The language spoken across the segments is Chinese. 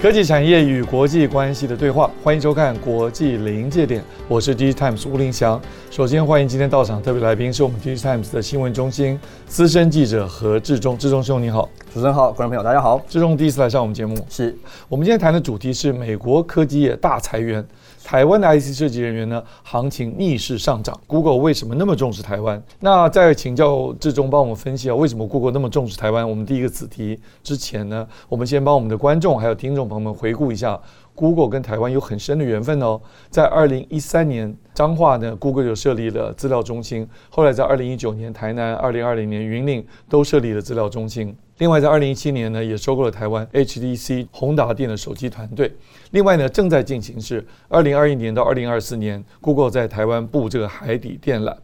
科技产业与国际关系的对话，欢迎收看《国际临界点》，我是 DigiTimes 吴林祥。首先欢迎今天到场特别来宾，是我们 DigiTimes 的新闻中心资深记者何志忠。志忠兄你好，主持人好，观众朋友大家好。志忠第一次来上我们节目，是我们今天谈的主题是美国科技业大裁员。台湾的 IC 设计人员呢，行情逆势上涨。Google 为什么那么重视台湾？那在请教志忠帮我们分析啊，为什么 Google 那么重视台湾？我们第一个子题之前呢，我们先帮我们的观众还有听众朋友们回顾一下，Google 跟台湾有很深的缘分哦。在二零一三年，彰化呢，Google 就设立了资料中心。后来在二零一九年，台南、二零二零年云岭都设立了资料中心。另外，在二零一七年呢，也收购了台湾 HTC 宏达电的手机团队。另外呢，正在进行是二零二一年到二零二四年，Google 在台湾布这个海底电缆。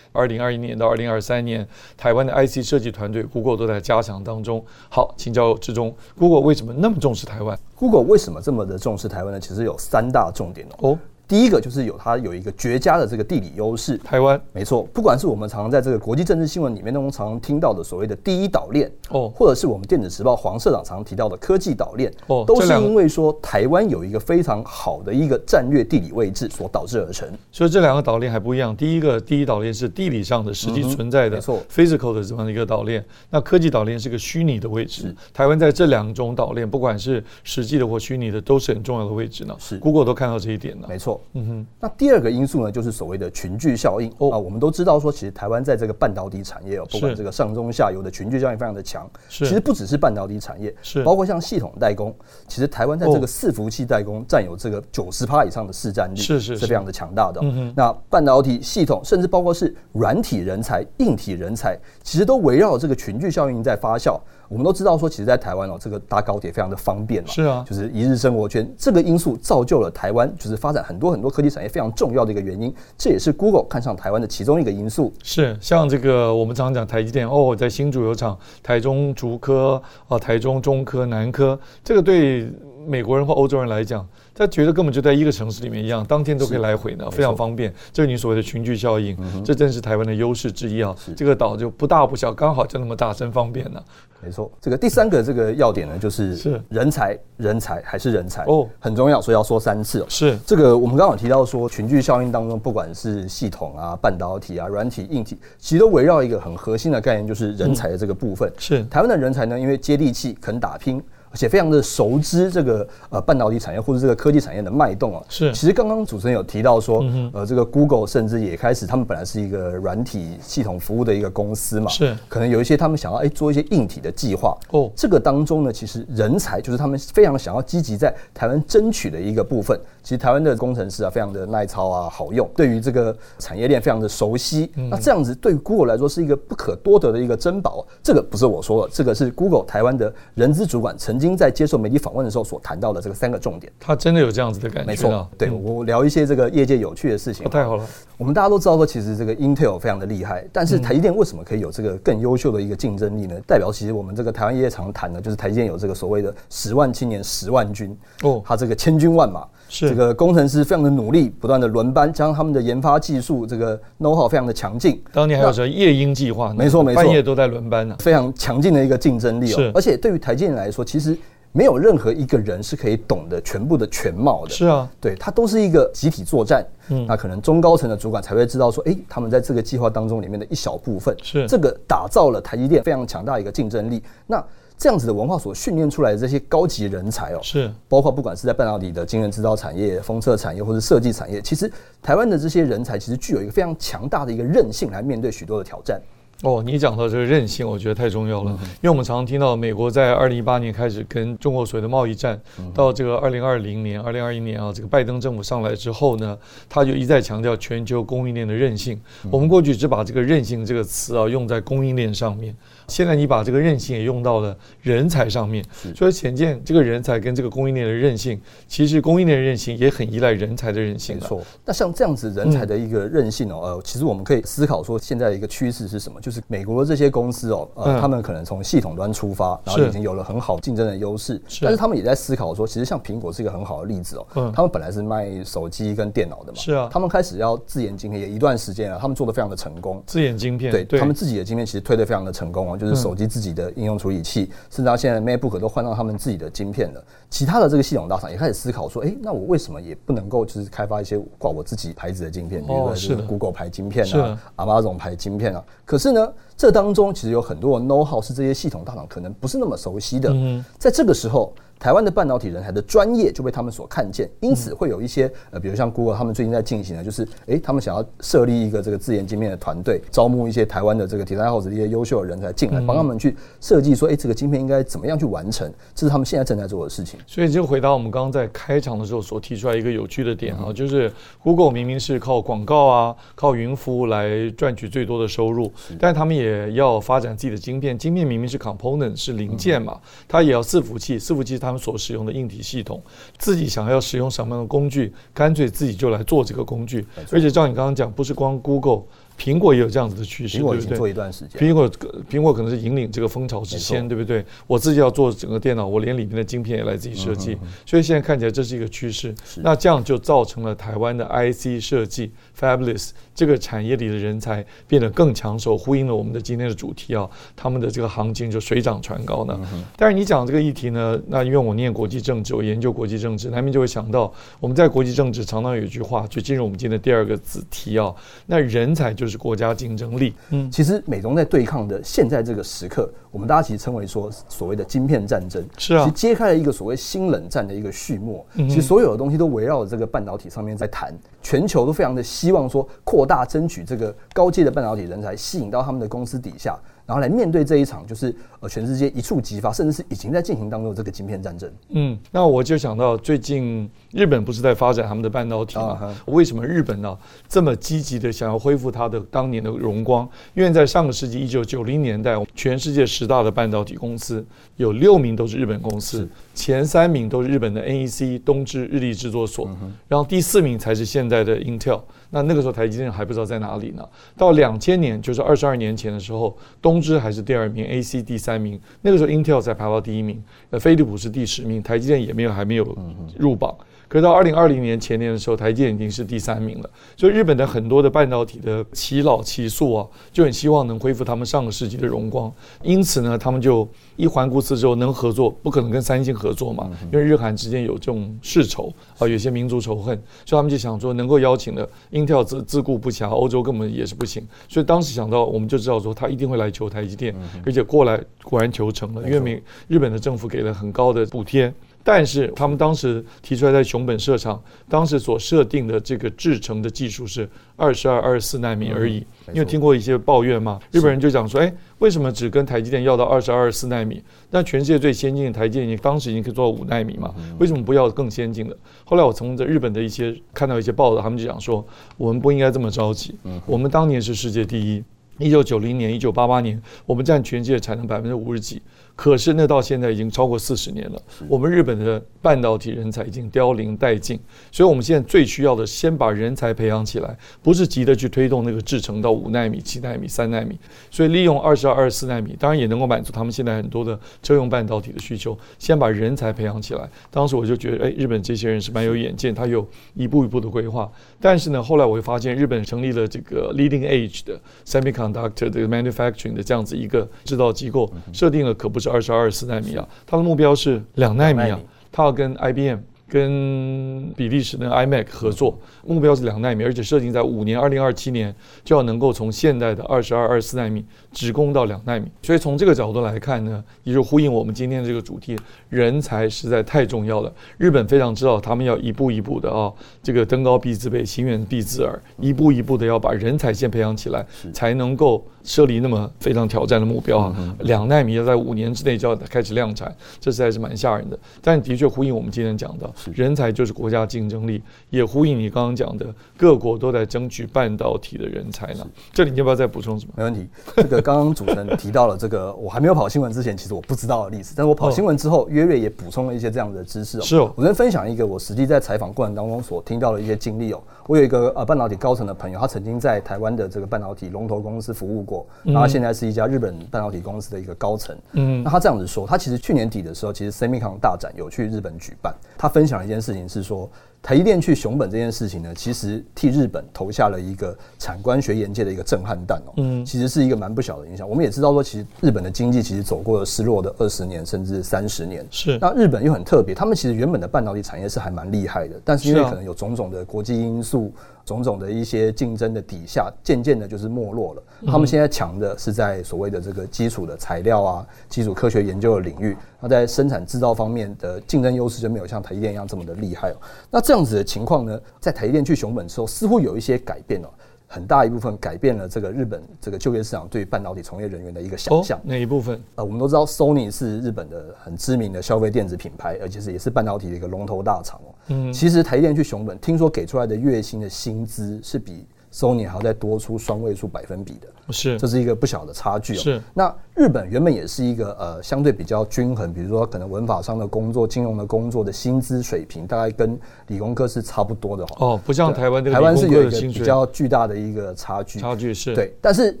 二零二一年到二零二三年，台湾的 IC 设计团队，Google 都在加强当中。好，请教志中，Google 为什么那么重视台湾？Google 为什么这么的重视台湾呢？其实有三大重点哦。第一个就是有它有一个绝佳的这个地理优势，台湾。没错，不管是我们常常在这个国际政治新闻里面当中常常听到的所谓的第一岛链哦，或者是我们电子时报黄社长常常提到的科技岛链哦，都是因为说台湾有一个非常好的一个战略地理位置所导致而成。所以这两个岛链还不一样，第一个第一岛链是地理上的实际存在的，没错，physical 的这样的一个岛链，那科技岛链是个虚拟的位置。台湾在这两种岛链，不管是实际的或虚拟的，都是很重要的位置呢。是，Google 都看到这一点了，没错，嗯哼，那。第二个因素呢，就是所谓的群聚效应啊。我们都知道说，其实台湾在这个半导体产业哦，不管这个上中下游的群聚效应非常的强。其实不只是半导体产业，是包括像系统代工，其实台湾在这个伺服器代工占有这个九十趴以上的市占率，是是是非常的强大的。那半导体系统，甚至包括是软体人才、硬体人才，其实都围绕这个群聚效应在发酵。我们都知道说，其实，在台湾哦，这个搭高铁非常的方便嘛，是啊，就是一日生活圈，这个因素造就了台湾就是发展很多很多科技产业非常重要的一个原因，这也是 Google 看上台湾的其中一个因素。是像这个我们常常讲台积电哦，在新竹有厂，台中竹科啊，台中中科、南科，这个对美国人或欧洲人来讲。他觉得根本就在一个城市里面一样，当天都可以来回呢，非常方便。这是你所谓的群聚效应，这正是台湾的优势之一啊。这个岛就不大不小，刚好就那么大，真方便呢。没错，这个第三个这个要点呢，就是是人才，人才还是人才哦，很重要，所以要说三次哦。是这个我们刚刚有提到说，群聚效应当中，不管是系统啊、半导体啊、软体、硬体，其实都围绕一个很核心的概念，就是人才的这个部分。是台湾的人才呢，因为接地气，肯打拼。而且非常的熟知这个呃半导体产业或者这个科技产业的脉动啊，是。其实刚刚主持人有提到说，呃，这个 Google 甚至也开始，他们本来是一个软体系统服务的一个公司嘛，是。可能有一些他们想要哎做一些硬体的计划哦。这个当中呢，其实人才就是他们非常想要积极在台湾争取的一个部分。其实台湾的工程师啊，非常的耐操啊，好用，对于这个产业链非常的熟悉。那这样子对于 Google 来说是一个不可多得的一个珍宝。这个不是我说的，这个是 Google 台湾的人资主管曾经在接受媒体访问的时候所谈到的这个三个重点，他真的有这样子的感觉。没错，对，我聊一些这个业界有趣的事情。太好了，我们大家都知道说，其实这个 Intel 非常的厉害，但是台积电为什么可以有这个更优秀的一个竞争力呢？代表其实我们这个台湾业界常谈的，就是台积电有这个所谓的十万青年十万军哦，他这个千军万马，是这个工程师非常的努力，不断的轮班，加上他们的研发技术这个 know-how 非常的强劲。当年还有什么夜鹰计划？没错没错，半夜都在轮班呢，非常强劲的一个竞争力哦。而且对于台积电来说，其实。没有任何一个人是可以懂得全部的全貌的。是啊，对，它都是一个集体作战。嗯，那可能中高层的主管才会知道说，哎，他们在这个计划当中里面的一小部分，是这个打造了台积电非常强大的一个竞争力。那这样子的文化所训练出来的这些高级人才哦，是包括不管是在半导体的晶圆制造产业、封测产业或者设计产业，其实台湾的这些人才其实具有一个非常强大的一个韧性来面对许多的挑战。哦，你讲到这个韧性，我觉得太重要了，嗯、因为我们常常听到美国在二零一八年开始跟中国所谓的贸易战，嗯、到这个二零二零年、二零二一年啊，这个拜登政府上来之后呢，他就一再强调全球供应链的韧性。嗯、我们过去只把这个韧性这个词啊用在供应链上面。现在你把这个韧性也用到了人才上面，所以显见这个人才跟这个供应链的韧性，其实供应链的韧性也很依赖人才的韧性。没错。那像这样子人才的一个韧性哦，呃，其实我们可以思考说，现在的一个趋势是什么？就是美国的这些公司哦，呃，他们可能从系统端出发，然后已经有了很好竞争的优势，但是他们也在思考说，其实像苹果是一个很好的例子哦，他们本来是卖手机跟电脑的嘛，是啊，他们开始要自研晶片，也一段时间了，他们做的非常的成功。自研晶片，对，他们自己的晶片其实推的非常的成功哦，就是手机自己。的应用处理器，甚至到现在 MacBook 都换到他们自己的晶片了。其他的这个系统大厂也开始思考说，哎，那我为什么也不能够就是开发一些挂我自己牌子的晶片，比如说是 Google 牌晶片啊，Amazon 牌晶片啊？可是呢，这当中其实有很多的 know how 是这些系统大厂可能不是那么熟悉的。在这个时候。台湾的半导体人才的专业就被他们所看见，因此会有一些呃，比如像 Google，他们最近在进行的，就是诶，他们想要设立一个这个自研晶片的团队，招募一些台湾的这个铁三角的一些优秀的人才进来，帮他们去设计说，诶，这个晶片应该怎么样去完成，这是他们现在正在做的事情。所以就回答我们刚刚在开场的时候所提出来一个有趣的点啊，就是 Google 明明是靠广告啊，靠云服务来赚取最多的收入，但他们也要发展自己的晶片，晶片明明是 component 是零件嘛，它也要伺服器，伺服器是他们所使用的硬体系统，自己想要使用什么样的工具，干脆自己就来做这个工具。而且照你刚刚讲，不是光 Google。苹果也有这样子的趋势，苹果已经做一段时间。苹果苹果可能是引领这个风潮之先，对不对？我自己要做整个电脑，我连里面的晶片也来自己设计，所以现在看起来这是一个趋势。那这样就造成了台湾的 IC 设计 Fabless 这个产业里的人才变得更抢手，呼应了我们的今天的主题啊，他们的这个行情就水涨船高呢。但是你讲这个议题呢，那因为我念国际政治，我研究国际政治，难免就会想到我们在国际政治常常有一句话，就进入我们今天的第二个子题啊，那人才就是国家竞争力。嗯，其实美中在对抗的现在这个时刻，我们大家其实称为说所谓的晶片战争。是啊，其实揭开了一个所谓新冷战的一个序幕。其实所有的东西都围绕着这个半导体上面在谈，全球都非常的希望说扩大争取这个高阶的半导体人才，吸引到他们的公司底下。然后来面对这一场，就是呃全世界一触即发，甚至是已经在进行当中的这个晶片战争。嗯，那我就想到最近日本不是在发展他们的半导体吗？啊、为什么日本呢、啊、这么积极的想要恢复它的当年的荣光？因为在上个世纪一九九零年代，全世界十大的半导体公司有六名都是日本公司，前三名都是日本的 NEC 东芝日立制作所，嗯、然后第四名才是现在的 Intel。那那个时候台积电还不知道在哪里呢。到两千年，就是二十二年前的时候，东芝还是第二名，AC 第三名。那个时候 Intel 才排到第一名，呃，飞利浦是第十名，台积电也没有还没有入榜。可是到二零二零年前年的时候，台积电已经是第三名了。所以日本的很多的半导体的耆老耆素啊，就很希望能恢复他们上个世纪的荣光。因此呢，他们就一环顾四周，能合作不可能跟三星合作嘛，因为日韩之间有这种世仇啊，有些民族仇恨，所以他们就想说能够邀请的，Intel 自自顾不暇，欧洲根本也是不行。所以当时想到，我们就知道说他一定会来求台积电，而且过来果然求成了，因为美日本的政府给了很高的补贴。但是他们当时提出来在熊本设厂，当时所设定的这个制程的技术是二十二、二十四纳米而已。因为听过一些抱怨嘛，日本人就讲说，哎，为什么只跟台积电要到二十二、二十四纳米？那全世界最先进的台积电，你当时已经可以做到五纳米嘛？为什么不要更先进的？后来我从这日本的一些看到一些报道，他们就讲说，我们不应该这么着急。我们当年是世界第一，一九九零年、一九八八年，我们占全世界产能百分之五十几。可是那到现在已经超过四十年了，我们日本的半导体人才已经凋零殆尽，所以我们现在最需要的，先把人才培养起来，不是急着去推动那个制程到五纳米、七纳米、三纳米。所以利用二十二、二十四纳米，当然也能够满足他们现在很多的车用半导体的需求。先把人才培养起来。当时我就觉得，哎，日本这些人是蛮有远见，他有一步一步的规划。但是呢，后来我会发现，日本成立了这个 leading edge 的 semiconductor 的 manufacturing 的这样子一个制造机构，设定了可不是二十二、四纳米啊，它的目标是两纳米啊，它要跟 IBM。跟比利时的 iMac 合作，目标是两纳米，而且设定在五年，二零二七年就要能够从现在的二十二、二十四纳米直攻到两纳米。所以从这个角度来看呢，也就呼应我们今天的这个主题，人才实在太重要了。日本非常知道，他们要一步一步的啊，这个登高必自卑，行远必自耳，一步一步的要把人才先培养起来，才能够设立那么非常挑战的目标啊。两纳米要在五年之内就要开始量产，这实在是蛮吓人的。但的确呼应我们今天讲的。人才就是国家竞争力，也呼应你刚刚讲的，各国都在争取半导体的人才呢。这里你要不要再补充什么？没问题。这个刚刚主持人提到了这个，我还没有跑新闻之前，其实我不知道的历史，但是我跑新闻之后，约略也补充了一些这样的知识哦。是哦。我先分享一个我实际在采访过程当中所听到的一些经历哦。我有一个呃半导体高层的朋友，他曾经在台湾的这个半导体龙头公司服务过，然后现在是一家日本半导体公司的一个高层。嗯。那他这样子说，他其实去年底的时候，其实 Semicon 大展有去日本举办，他分享了一件事情是说。台积电去熊本这件事情呢，其实替日本投下了一个产官学研界的一个震撼弹哦。嗯，其实是一个蛮不小的影响。我们也知道说，其实日本的经济其实走过了失落的二十年甚至三十年。是。那日本又很特别，他们其实原本的半导体产业是还蛮厉害的，但是因为可能有种种的国际因素。种种的一些竞争的底下，渐渐的就是没落了。他们现在强的是在所谓的这个基础的材料啊、基础科学研究的领域。那在生产制造方面的竞争优势就没有像台积电一样这么的厉害哦。那这样子的情况呢，在台积电去熊本之后，似乎有一些改变哦。很大一部分改变了这个日本这个就业市场对半导体从业人员的一个想象。哪一部分？呃，我们都知道，Sony 是日本的很知名的消费电子品牌，而且是也是半导体的一个龙头大厂哦。嗯，其实台积电去熊本，听说给出来的月薪的薪资是比 Sony 还要再多出双位数百分比的。是，这是一个不小的差距哦。是，那日本原本也是一个呃相对比较均衡，比如说可能文法商的工作、金融的工作的薪资水平，大概跟理工科是差不多的哦。不像台湾，台湾是有一个比较巨大的一个差距。差距是对，但是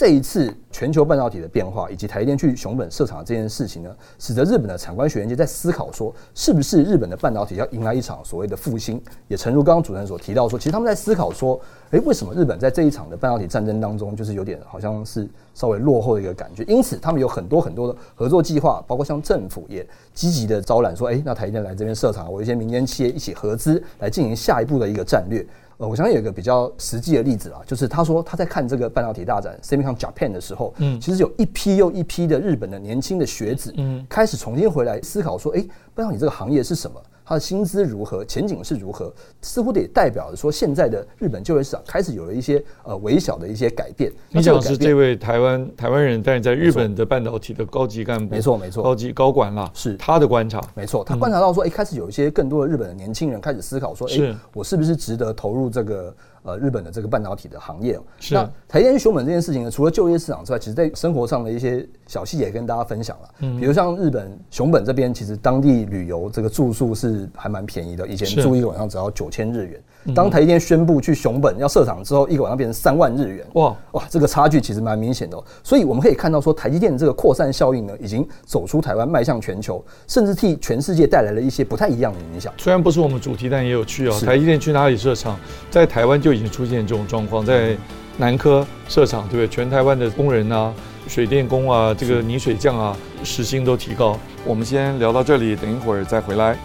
这一次全球半导体的变化，以及台积电去熊本设厂这件事情呢，使得日本的产官学研界在思考说，是不是日本的半导体要迎来一场所谓的复兴？也诚如刚刚主持人所提到说，其实他们在思考说，诶，为什么日本在这一场的半导体战争当中，就是有点好像是。稍微落后的一个感觉，因此他们有很多很多的合作计划，包括像政府也积极的招揽，说，哎，那台积电来这边设厂，我一些民间企业一起合资来进行下一步的一个战略。呃，我相信有一个比较实际的例子啊，就是他说他在看这个半导体大展 SEMICON Japan 的时候，嗯，其实有一批又一批的日本的年轻的学子，嗯，开始重新回来思考说，哎，半导体这个行业是什么？他的薪资如何，前景是如何？似乎得代表着说，现在的日本就业市场开始有了一些呃微小的一些改变。你讲是这位台湾台湾人，但是在日本的半导体的高级干部，没错没错，高级高管啦，是他的观察，没错，他观察到说，哎，开始有一些更多的日本的年轻人开始思考说，哎，我是不是值得投入这个？呃，日本的这个半导体的行业那台积电熊本这件事情呢，除了就业市场之外，其实在生活上的一些小细节跟大家分享了。嗯，比如像日本熊本这边，其实当地旅游这个住宿是还蛮便宜的，以前住一个晚上只要九千日元。当台积电宣布去熊本要设厂之后，一个晚上变成三万日元。哇哇，这个差距其实蛮明显的。所以我们可以看到说，台积电的这个扩散效应呢，已经走出台湾，迈向全球，甚至替全世界带来了一些不太一样的影响。虽然不是我们主题，但也有趣哦。台积电去哪里设厂，在台湾就已经出现这种状况，在南科设厂，对不对？全台湾的工人啊，水电工啊，这个泥水匠啊，时薪都提高。我们先聊到这里，等一会儿再回来。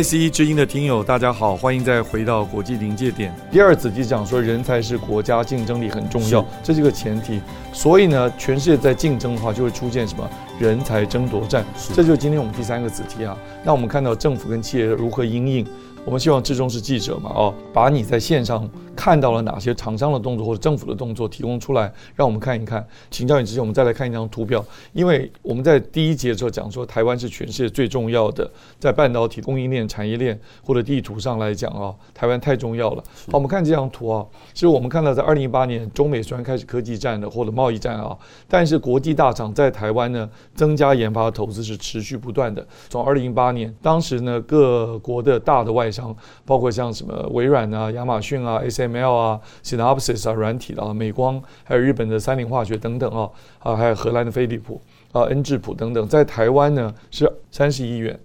IC 之音的听友，大家好，欢迎再回到国际临界点。第二子题讲说，人才是国家竞争力很重要，这是一个前提。所以呢，全世界在竞争的话，就会出现什么人才争夺战。这就是今天我们第三个子题啊。那我们看到政府跟企业如何应应。我们希望志忠是记者嘛，哦，把你在线上看到了哪些厂商的动作或者政府的动作提供出来，让我们看一看。请教你之前，我们再来看一张图表，因为我们在第一节的时候讲说，台湾是全世界最重要的，在半导体供应链、产业链或者地图上来讲啊，台湾太重要了。好，我们看这张图啊，其实我们看到在二零一八年，中美虽然开始科技战的或者贸易战啊，但是国际大厂在台湾呢，增加研发的投资是持续不断的。从二零一八年，当时呢，各国的大的外商。像包括像什么微软啊、亚马逊啊、SML 啊、Synopsys 啊、软体的啊、美光，还有日本的三菱化学等等啊，啊，还有荷兰的飞利浦啊、恩智浦等等，在台湾呢是三十亿元。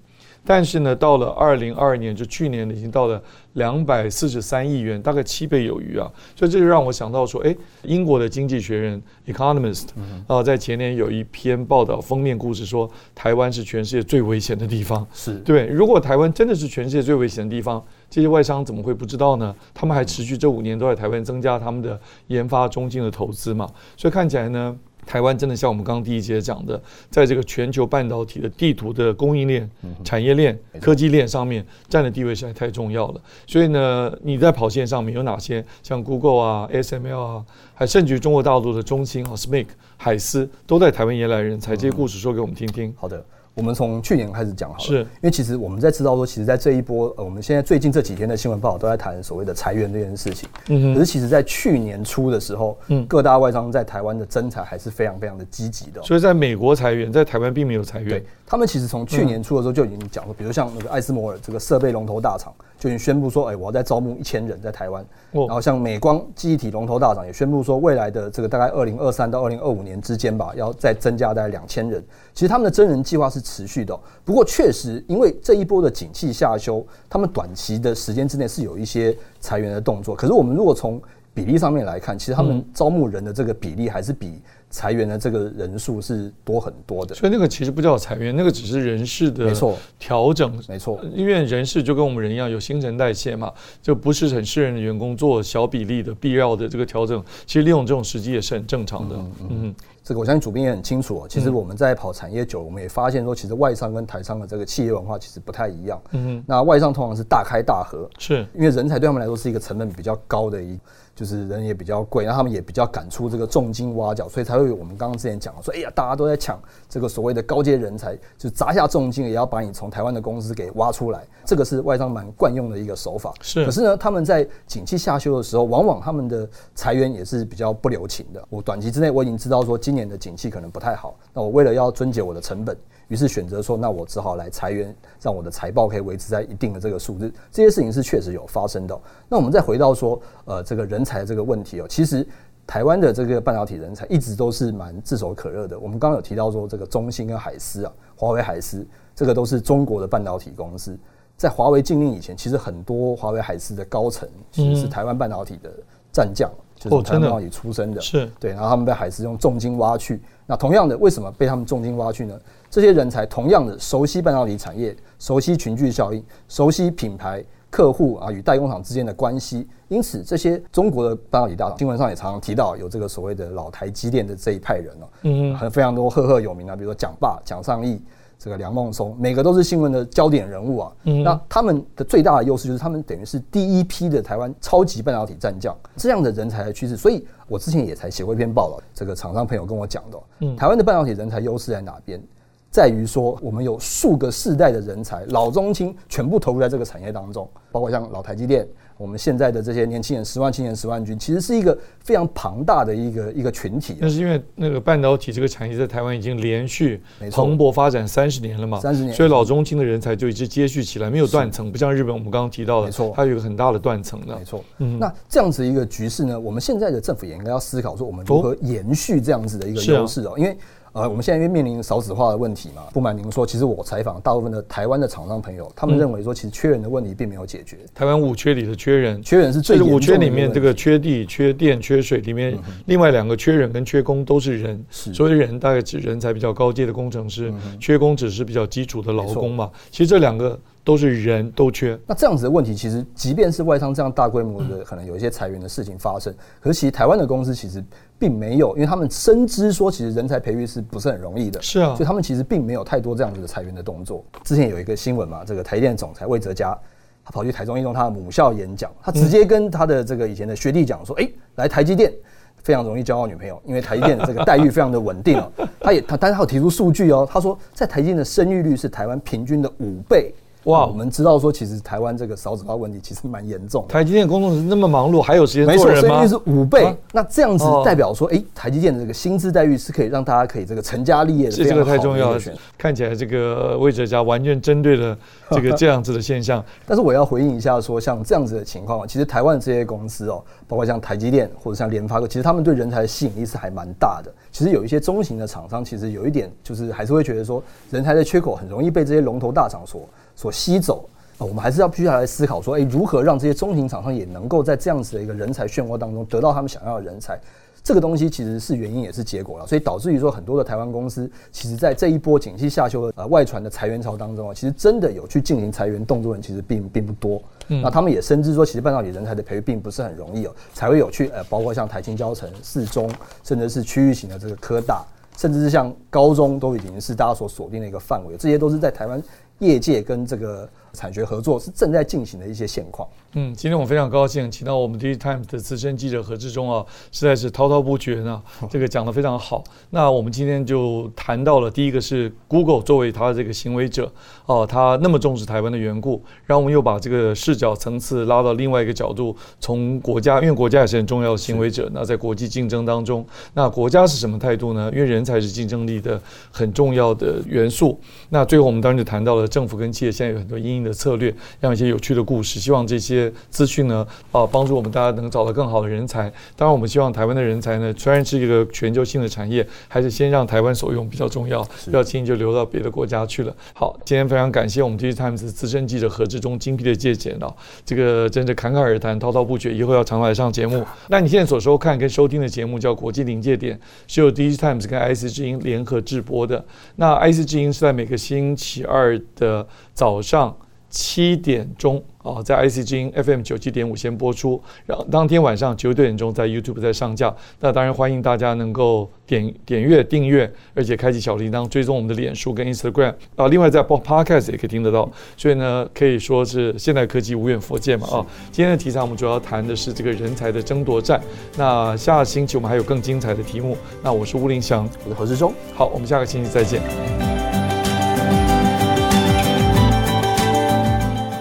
但是呢，到了二零二二年，就去年已经到了两百四十三亿元，大概七倍有余啊。所以这就让我想到说，哎，英国的经济学人 Economist 啊，在前年有一篇报道封面故事说，台湾是全世界最危险的地方。是对，如果台湾真的是全世界最危险的地方，这些外商怎么会不知道呢？他们还持续这五年都在台湾增加他们的研发中心的投资嘛。所以看起来呢。台湾真的像我们刚刚第一节讲的，在这个全球半导体的地图的供应链、产业链、科技链上面占的地位实在太重要了。所以呢，你在跑线上面有哪些？像 Google 啊、ASML 啊，还甚至于中国大陆的中芯啊、SMIC、海思，都在台湾也来人才。这些故事说给我们听听。好的。我们从去年开始讲好了，是因为其实我们在知道说，其实，在这一波呃，我们现在最近这几天的新闻报道都在谈所谓的裁员这件事情。嗯，可是其实，在去年初的时候，嗯，各大外商在台湾的增裁还是非常非常的积极的。所以，在美国裁员，在台湾并没有裁员。对，他们其实从去年初的时候就已经讲说，比如像那个艾斯摩尔这个设备龙头大厂。就已经宣布说，哎，我要再招募一千人在台湾。然后像美光记忆体龙头大厂也宣布说，未来的这个大概二零二三到二零二五年之间吧，要再增加大概两千人。其实他们的真人计划是持续的，不过确实因为这一波的景气下修，他们短期的时间之内是有一些裁员的动作。可是我们如果从比例上面来看，其实他们招募人的这个比例还是比。裁员的这个人数是多很多的，所以那个其实不叫裁员，那个只是人事的没错。调整，没错，因为人事就跟我们人一样有新陈代谢嘛，就不是很适任的员工做小比例的必要的这个调整，其实利用这种时机也是很正常的。嗯，嗯，嗯，这个我相信主编也很清楚哦。其实我们在跑产业久，我们也发现说，其实外商跟台商的这个企业文化其实不太一样。嗯，那外商通常是大开大合，是因为人才对他们来说是一个成本比较高的一。就是人也比较贵，那他们也比较敢出这个重金挖角，所以才会有我们刚刚之前讲说，哎呀，大家都在抢这个所谓的高阶人才，就砸下重金也要把你从台湾的公司给挖出来，这个是外商蛮惯用的一个手法。是，可是呢，他们在景气下修的时候，往往他们的裁员也是比较不留情的。我短期之内我已经知道说今今年的景气可能不太好，那我为了要撙节我的成本。于是选择说，那我只好来裁员，让我的财报可以维持在一定的这个数字。这些事情是确实有发生的。那我们再回到说，呃，这个人才这个问题哦，其实台湾的这个半导体人才一直都是蛮炙手可热的。我们刚刚有提到说，这个中兴跟海思啊，华为海思，这个都是中国的半导体公司。在华为禁令以前，其实很多华为海思的高层其实是台湾半导体的战将。就是台湾半导体出身的，是对，然后他们被海思用重金挖去。那同样的，为什么被他们重金挖去呢？这些人才同样的熟悉半导体产业，熟悉群聚效应，熟悉品牌、客户啊与代工厂之间的关系。因此，这些中国的半导体大厂，新闻上也常常提到有这个所谓的老台积电的这一派人哦，嗯，很非常多赫赫有名啊，比如说蒋爸、蒋尚义。这个梁孟松，每个都是新闻的焦点人物啊。嗯，那他们的最大的优势就是他们等于是第一批的台湾超级半导体战将，这样的人才的趋势。所以我之前也才写过一篇报道，这个厂商朋友跟我讲的，嗯，台湾的半导体人才优势在哪边？在于说我们有数个世代的人才，老中青全部投入在这个产业当中，包括像老台积电。我们现在的这些年轻人，十万青年十万军，其实是一个非常庞大的一个一个群体。那是因为那个半导体这个产业在台湾已经连续蓬勃发展三十年了嘛，三十年，所以老中青的人才就一直接续起来，没有断层，不像日本我们刚刚提到的，没错，它有一个很大的断层的，没错。嗯，那这样子一个局势呢，我们现在的政府也应该要思考说，我们如何延续这样子的一个优势哦，因为。呃，我们现在因为面临少子化的问题嘛，不瞒您说，其实我采访大部分的台湾的厂商朋友，他们认为说，其实缺人的问题并没有解决。台湾五缺里的缺人，缺人是最。五缺里面，这个缺地、缺电、缺水里面，另外两个缺人跟缺工都是人。所以人大概指人才比较高阶的工程师，缺工只是比较基础的劳工嘛。其实这两个。都是人都缺，那这样子的问题，其实即便是外商这样大规模的，可能有一些裁员的事情发生，可是其实台湾的公司其实并没有，因为他们深知说，其实人才培育是不是很容易的，是啊，所以他们其实并没有太多这样子的裁员的动作。之前有一个新闻嘛，这个台积电总裁魏哲嘉，他跑去台中一中他的母校演讲，他直接跟他的这个以前的学弟讲说，哎，来台积电非常容易交到女朋友，因为台积电的这个待遇非常的稳定哦。他也他，但是他有提出数据哦，他说在台积电的生育率是台湾平均的五倍。哇，我们知道说，其实台湾这个少子化问题其实蛮严重的。台积电工程师那么忙碌，还有时间做人吗？没错，生育率是五倍。啊、那这样子代表说，哎、欸，台积电的这个薪资待遇是可以让大家可以这个成家立业的。是这个太重要了。看起来这个魏哲家完全针对了这个这样子的现象。但是我要回应一下说，像这样子的情况，其实台湾这些公司哦，包括像台积电或者像联发科，其实他们对人才的吸引力是还蛮大的。其实有一些中型的厂商，其实有一点就是还是会觉得说，人才的缺口很容易被这些龙头大厂所。所吸走。我们还是要必须要来思考说，诶，如何让这些中型厂商也能够在这样子的一个人才漩涡当中得到他们想要的人才？这个东西其实是原因也是结果了，所以导致于说很多的台湾公司，其实在这一波景气下修的呃外传的裁员潮当中啊，其实真的有去进行裁员动作的人其实并并不多。嗯，那他们也深知说，其实半导体人才的培育并不是很容易哦，才会有去呃，包括像台清交城、四中，甚至是区域型的这个科大，甚至是像高中都已经是大家所锁定的一个范围，这些都是在台湾业界跟这个。产学合作是正在进行的一些现况。嗯，今天我非常高兴，请到我们 DigiTimes 的资深记者何志忠啊，实在是滔滔不绝呢，这个讲的非常好。那我们今天就谈到了第一个是 Google 作为他的这个行为者哦，他那么重视台湾的缘故，然后我们又把这个视角层次拉到另外一个角度，从国家，因为国家也是很重要的行为者。那在国际竞争当中，那国家是什么态度呢？因为人才是竞争力的很重要的元素。那最后我们当然就谈到了政府跟企业现在有很多因应的策略，让一些有趣的故事，希望这些资讯呢，啊，帮助我们大家能找到更好的人才。当然，我们希望台湾的人才呢，虽然是一个全球性的产业，还是先让台湾所用比较重要，不要轻易就流到别的国家去了。好，今天非常感谢我们 DigiTimes 资深记者何志忠精辟的借鉴啊，这个真的侃侃而谈，滔滔不绝，以后要常来上节目。那你现在所收看跟收听的节目叫《国际临界点》，是由 DigiTimes 跟 IC 之音联合制播的。那 IC 之音是在每个星期二的早上。七点钟啊，在 IC 之音 FM 九七点五先播出，然后当天晚上九点钟在 YouTube 再上架。那当然欢迎大家能够点点阅订阅，而且开启小铃铛，追踪我们的脸书跟 Instagram 啊。另外在 Podcast 也可以听得到，所以呢可以说是现代科技无远弗届嘛啊。今天的题材我们主要谈的是这个人才的争夺战。那下个星期我们还有更精彩的题目。那我是吴林祥，我是何志忠。好，我们下个星期再见。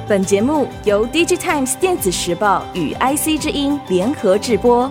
本节目由 DigiTimes 电子时报与 IC 之音联合制播。